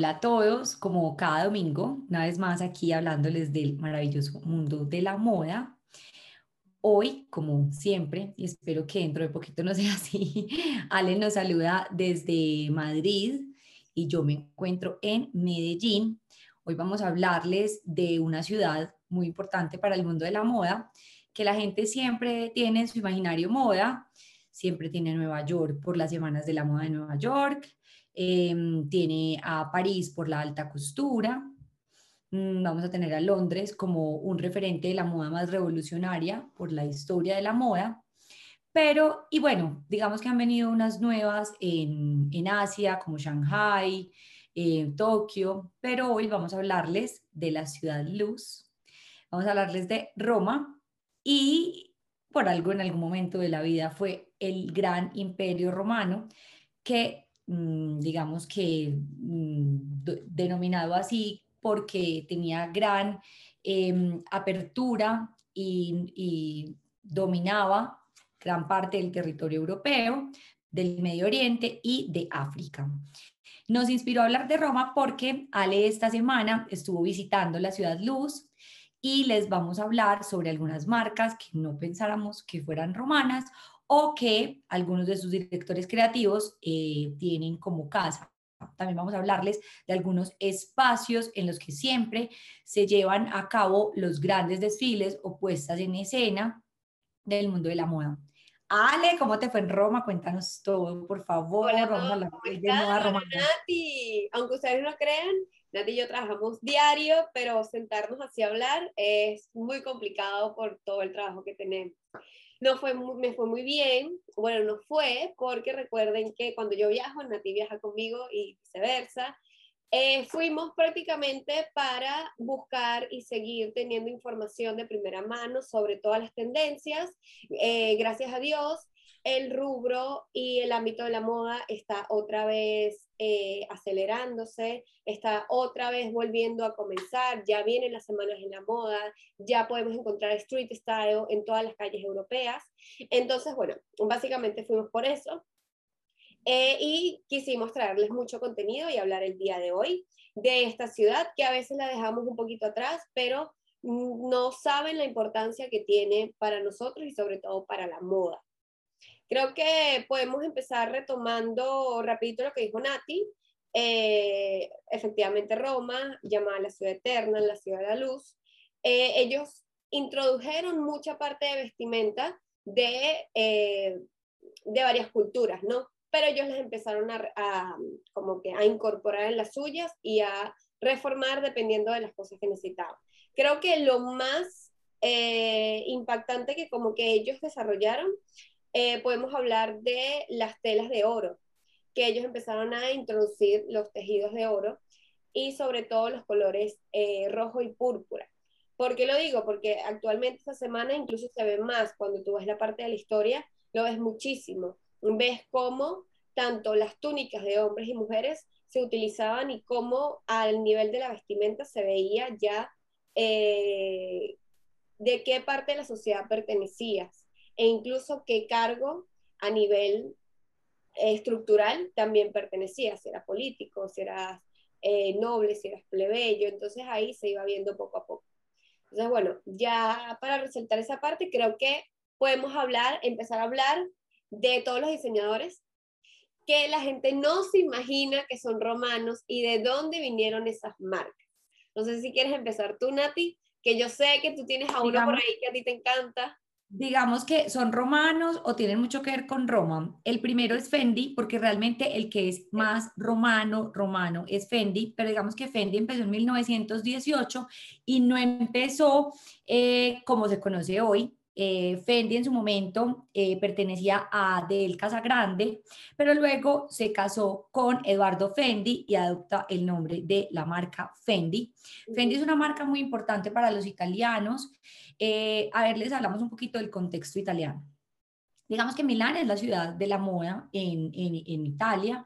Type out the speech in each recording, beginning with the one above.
Hola a todos, como cada domingo, una vez más aquí hablándoles del maravilloso mundo de la moda. Hoy, como siempre, y espero que dentro de poquito no sea así, Ale nos saluda desde Madrid y yo me encuentro en Medellín. Hoy vamos a hablarles de una ciudad muy importante para el mundo de la moda, que la gente siempre tiene en su imaginario moda, siempre tiene Nueva York por las semanas de la moda de Nueva York, Em, tiene a París por la alta costura, mm, vamos a tener a Londres como un referente de la moda más revolucionaria por la historia de la moda. Pero, y bueno, digamos que han venido unas nuevas en, en Asia, como Shanghai, eh, Tokio, pero hoy vamos a hablarles de la ciudad luz, vamos a hablarles de Roma y por algo en algún momento de la vida fue el gran imperio romano que digamos que mm, denominado así porque tenía gran em, apertura y, dominaba gran parte del territorio europeo, del Medio Oriente y de África. Nos inspiró a hablar de Roma porque Ale esta semana estuvo visitando la ciudad Luz y les vamos a hablar sobre algunas marcas que no pensáramos que fueran romanas o que algunos de sus directores creativos eh, tienen como casa. También vamos a hablarles de algunos espacios en los que siempre se llevan a cabo los grandes desfiles o puestas en escena del mundo de la moda. Ale, ¿cómo te fue en Roma? Cuéntanos todo, por favor. Hola, vamos a hablar de romana. Nati, aunque ustedes no crean, Nati y yo trabajamos diario, pero sentarnos así a hablar es muy complicado por todo el trabajo que tenemos no fue me fue muy bien, bueno, no fue, porque recuerden que cuando yo viajo, Nati viaja conmigo y viceversa, eh, fuimos prácticamente para buscar y seguir teniendo información de primera mano sobre todas las tendencias. Eh, gracias a Dios, el rubro y el ámbito de la moda está otra vez eh, acelerándose, está otra vez volviendo a comenzar, ya vienen las semanas en la moda, ya podemos encontrar street style en todas las calles europeas. Entonces, bueno, básicamente fuimos por eso. Eh, y quisimos traerles mucho contenido y hablar el día de hoy de esta ciudad que a veces la dejamos un poquito atrás, pero no saben la importancia que tiene para nosotros y sobre todo para la moda. Creo que podemos empezar retomando rapidito lo que dijo Nati. Eh, efectivamente, Roma, llamada la ciudad eterna, la ciudad de la luz, eh, ellos introdujeron mucha parte de vestimenta de, eh, de varias culturas, ¿no? Pero ellos les empezaron a, como que a incorporar en las suyas y a reformar dependiendo de las cosas que necesitaban. Creo que lo más impactante que como que ellos desarrollaron eh, podemos hablar de las telas de oro, que ellos empezaron a introducir los tejidos de oro y sobre todo los colores eh, rojo y púrpura. ¿Por qué lo digo? Porque actualmente esta semana incluso se ve más, cuando tú ves la parte de la historia, lo ves muchísimo. Ves cómo tanto las túnicas de hombres y mujeres se utilizaban y cómo al nivel de la vestimenta se veía ya eh, de qué parte de la sociedad pertenecías e incluso qué cargo a nivel estructural también pertenecía, si era político, si era eh, noble, si era plebeyo, entonces ahí se iba viendo poco a poco. Entonces, bueno, ya para resaltar esa parte, creo que podemos hablar, empezar a hablar de todos los diseñadores que la gente no se imagina que son romanos y de dónde vinieron esas marcas. No sé si quieres empezar tú, Nati, que yo sé que tú tienes a uno por ahí que a ti te encanta digamos que son romanos o tienen mucho que ver con Roma. El primero es Fendi, porque realmente el que es más romano, romano es Fendi, pero digamos que Fendi empezó en 1918 y no empezó eh, como se conoce hoy, eh, Fendi en su momento eh, pertenecía a Del Casagrande, pero luego se casó con Eduardo Fendi y adopta el nombre de la marca Fendi. Fendi es una marca muy importante para los italianos. Eh, a ver, les hablamos un poquito del contexto italiano. Digamos que Milán es la ciudad de la moda en, en, Italia,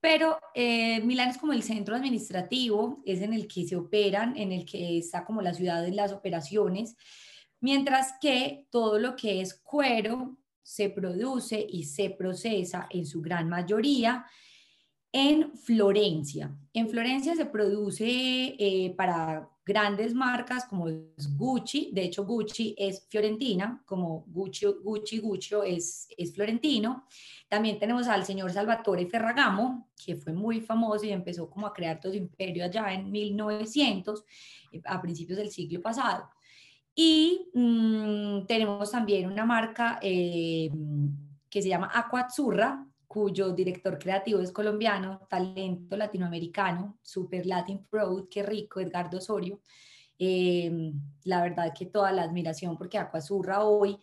pero Milán es como el centro administrativo, es en el que se operan, en el que está como la ciudad de las operaciones. Mientras que todo lo que es cuero se produce y se procesa en su gran mayoría en Florencia. En Florencia se produce eh, para grandes marcas como Gucci, de hecho Gucci es fiorentina, como Gucci, Gucci, Gucci es, es florentino. También tenemos al señor Salvatore Ferragamo, que fue muy famoso y empezó como a crear todo su imperio allá en 1900, eh, a principios del siglo pasado. Y mm, tenemos también una marca eh, que se llama Aquazzurra, cuyo director creativo es colombiano, talento latinoamericano, super Latin Pro, qué rico, Edgardo Osorio. Em, la verdad que toda la admiración porque Aquazurra hoy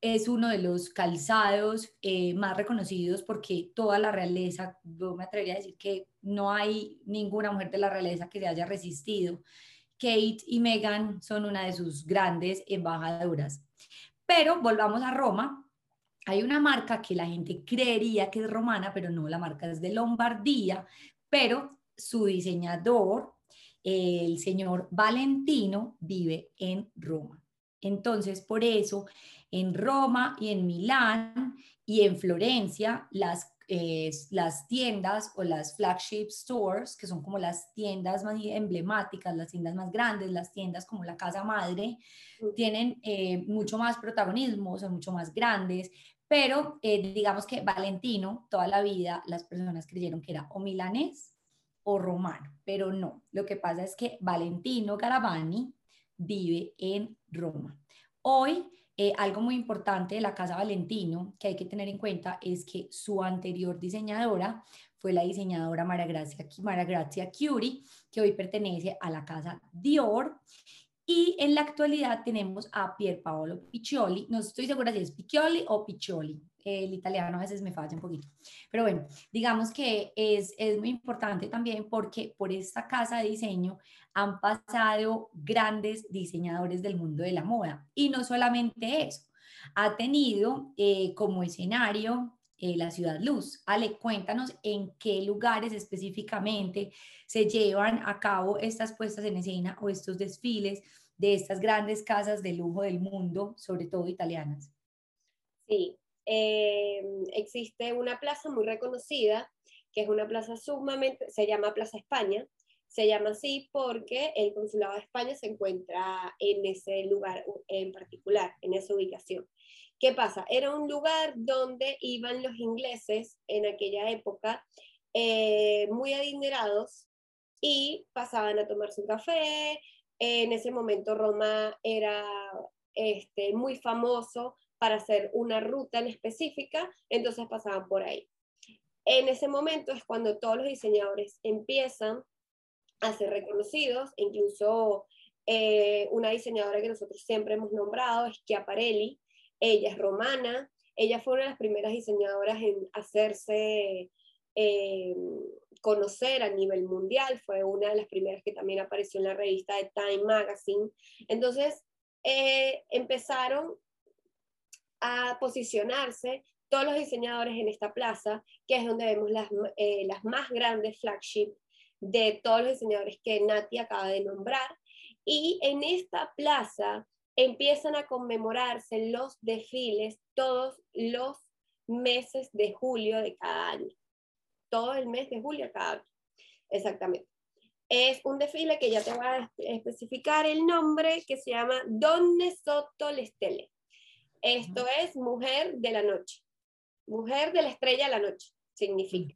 es uno de los calzados eh, más reconocidos porque toda la realeza, yo me atrevería a decir que no hay ninguna mujer de la realeza que se haya resistido. Kate y Meghan son una de sus grandes embajadoras. Pero volvamos a Roma, hay una marca que la gente creería que es romana, pero no, la marca es de Lombardía, pero su diseñador, el señor Valentino, vive en Roma. Entonces, por eso, en Roma y en Milán y en Florencia, las, eh, las tiendas o las flagship stores, que son como las tiendas más emblemáticas, las tiendas más grandes, las tiendas como la casa madre, tienen eh, mucho más protagonismo, son mucho más grandes, pero eh, digamos que Valentino, toda la vida las personas creyeron que era o milanés o romano, pero no. Lo que pasa es que Valentino Garavani vive en Roma. Hoy, eh, algo muy importante de la casa Valentino que hay que tener en cuenta es que su anterior diseñadora fue la diseñadora María Gracia, María Grazia Curie, que hoy pertenece a la casa Dior y en la actualidad tenemos a Pier Paolo Piccioli. No estoy segura si es Piccioli o Piccioli. El italiano a veces me falla un poquito. Pero bueno, digamos que es, es muy importante también porque por esta casa de diseño han pasado grandes diseñadores del mundo de la moda. Y no solamente eso, ha tenido eh, como escenario eh, la ciudad luz. Ale, cuéntanos en qué lugares específicamente se llevan a cabo estas puestas en escena o estos desfiles de estas grandes casas de lujo del mundo, sobre todo italianas. Sí, eh, existe una plaza muy reconocida, que es una plaza sumamente, se llama Plaza España, se llama así porque el Consulado de España se encuentra en ese lugar en particular, en esa ubicación. ¿Qué pasa? Era un lugar donde iban los ingleses en aquella época eh, muy adinerados y pasaban a tomar su café, en ese momento Roma era este, muy famoso para hacer una ruta en específica, entonces pasaban por ahí. En ese momento es cuando todos los diseñadores empiezan a ser reconocidos, incluso eh, una diseñadora que nosotros siempre hemos nombrado es Chiaparelli, ella es romana, ella fue una de las primeras diseñadoras en hacerse eh, conocer a nivel mundial, fue una de las primeras que también apareció en la revista de Time Magazine. Entonces, eh, empezaron a posicionarse todos los diseñadores en esta plaza, que es donde vemos las, eh, las más grandes flagship de todos los diseñadores que Nati acaba de nombrar. Y en esta plaza empiezan a conmemorarse los desfiles todos los meses de julio de cada año todo el mes de julio cada Exactamente. Es un desfile que ya te voy a especificar el nombre, que se llama Donne Sotto l'Estelle. Esto es Mujer de la Noche. Mujer de la Estrella de la Noche, significa.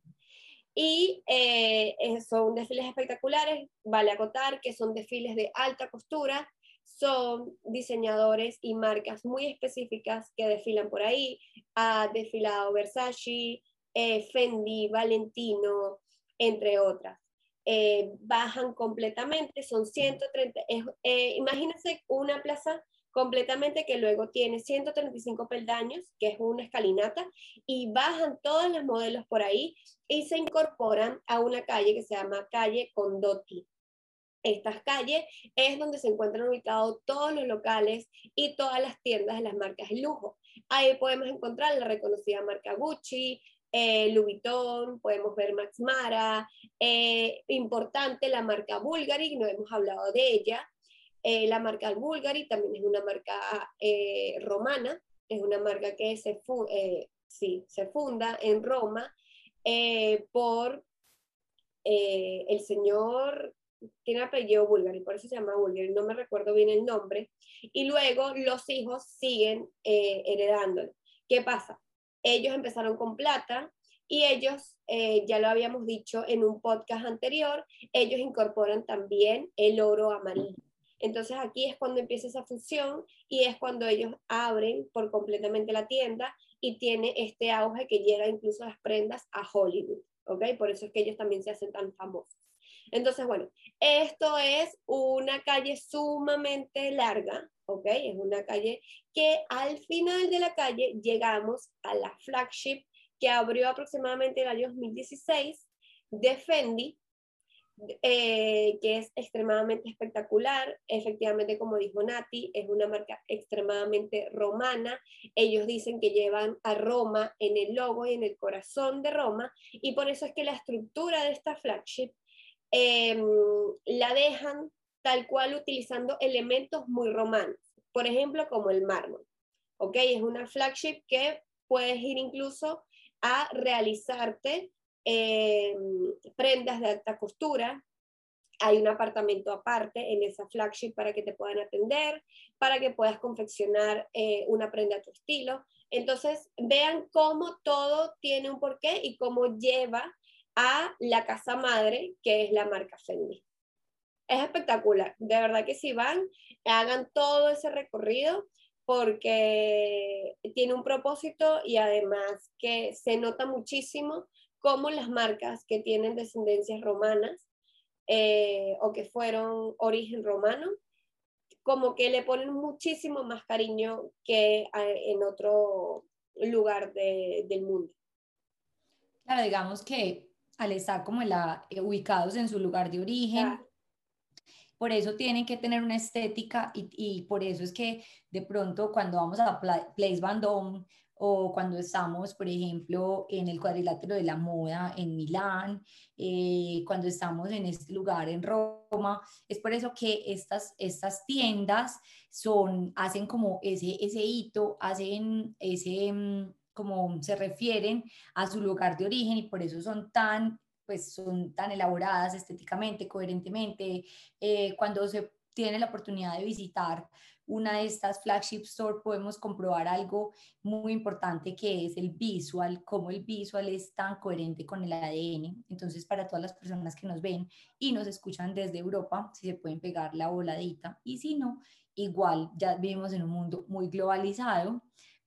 Y eh, son desfiles espectaculares, vale acotar que son desfiles de alta costura, son diseñadores y marcas muy específicas que desfilan por ahí. Ha desfilado Versace, eh, Fendi, Valentino, entre otras. Eh, bajan completamente, son 130, eh, imagínense una plaza completamente que luego tiene 135 peldaños, que es una escalinata, y bajan todos los modelos por ahí y se incorporan a una calle que se llama calle Condotti. Estas calles es donde se encuentran ubicados todos los locales y todas las tiendas de las marcas de lujo. Ahí podemos encontrar la reconocida marca Gucci, eh, Louis Vuitton, podemos ver Max Mara, eh, importante la marca Bulgari, no hemos hablado de ella. Eh, la marca Bulgari también es una marca eh, romana, es una marca que se, funda en Roma por el señor tiene apellido y por eso se llama Bulgari, no me recuerdo bien el nombre, y luego los hijos siguen eh, heredándolo. ¿Qué pasa? Ellos empezaron con plata y ellos, eh, ya lo habíamos dicho en un podcast anterior, ellos incorporan también el oro amarillo. Entonces aquí es cuando empieza esa fusión y es cuando ellos abren por completamente la tienda y tiene este auge que llega incluso a las prendas a Hollywood, ¿ok? Por eso es que ellos también se hacen tan famosos. Entonces, bueno, esto es una calle sumamente larga, ¿ok? Es una calle que al final de la calle llegamos a la flagship que abrió aproximadamente en el año 2016 de Fendi, eh, que es extremadamente espectacular. Efectivamente, como dijo Nati, es una marca extremadamente romana. Ellos dicen que llevan a Roma en el logo y en el corazón de Roma, y por eso es que la estructura de esta flagship em, la dejan tal cual utilizando elementos muy romanos, por ejemplo, como el mármol. ¿Ok? Es una flagship que puedes ir incluso a realizarte eh, prendas de alta costura. Hay un apartamento aparte en esa flagship para que te puedan atender, para que puedas confeccionar eh, una prenda a tu estilo. Entonces, vean cómo todo tiene un porqué y cómo lleva a la casa madre, que es la marca Fendi. Es espectacular, de verdad que si van, hagan todo ese recorrido porque tiene un propósito y además que se nota muchísimo cómo las marcas que tienen descendencias romanas eh, o que fueron origen romano, como que le ponen muchísimo más cariño que en otro lugar del mundo. Claro, digamos que al estar como la, eh, ubicados en su lugar de origen, por eso tienen que tener una estética y, y, por eso es que de pronto cuando vamos a Place Vendôme o cuando estamos, por ejemplo, en el cuadrilátero de la moda en Milán, eh, cuando estamos en este lugar en Roma. Es por eso que estas, estas tiendas son, hacen como ese, ese hito, hacen ese, mm, como se refieren a su lugar de origen y por eso son tan pues son tan elaboradas estéticamente, coherentemente. Eh, cuando se tiene la oportunidad de visitar una de estas flagship store podemos comprobar algo muy importante que es el visual, cómo el visual es tan coherente con el ADN. Entonces, para todas las personas que nos ven y nos escuchan desde Europa, si se pueden pegar la voladita y si no, igual ya vivimos en un mundo muy globalizado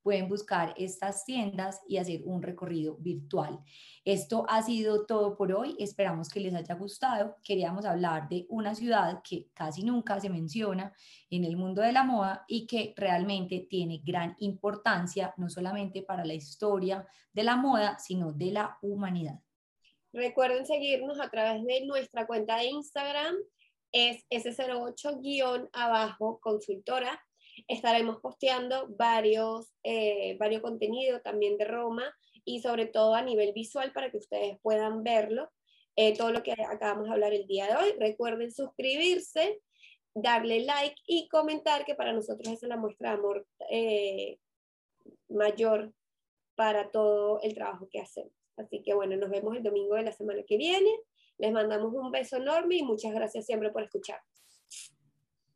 pueden buscar estas tiendas y hacer un recorrido virtual. Esto ha sido todo por hoy. Esperamos que les haya gustado. Queríamos hablar de una ciudad que casi nunca se menciona en el mundo de la moda y que realmente tiene gran importancia, no solamente para la historia de la moda, sino de la humanidad. Recuerden seguirnos a través de nuestra cuenta de Instagram, es S08-abajo consultora estaremos posteando varios, eh, varios contenidos también de Roma y sobre todo a nivel visual para que ustedes puedan verlo, eh, todo lo que acabamos de hablar el día de hoy. Recuerden suscribirse, darle like y comentar que para nosotros es la muestra de amor eh, mayor para todo el trabajo que hacemos. Así que bueno, nos vemos el domingo de la semana que viene. Les mandamos un beso enorme y muchas gracias siempre por escuchar.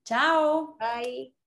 Chao. Bye.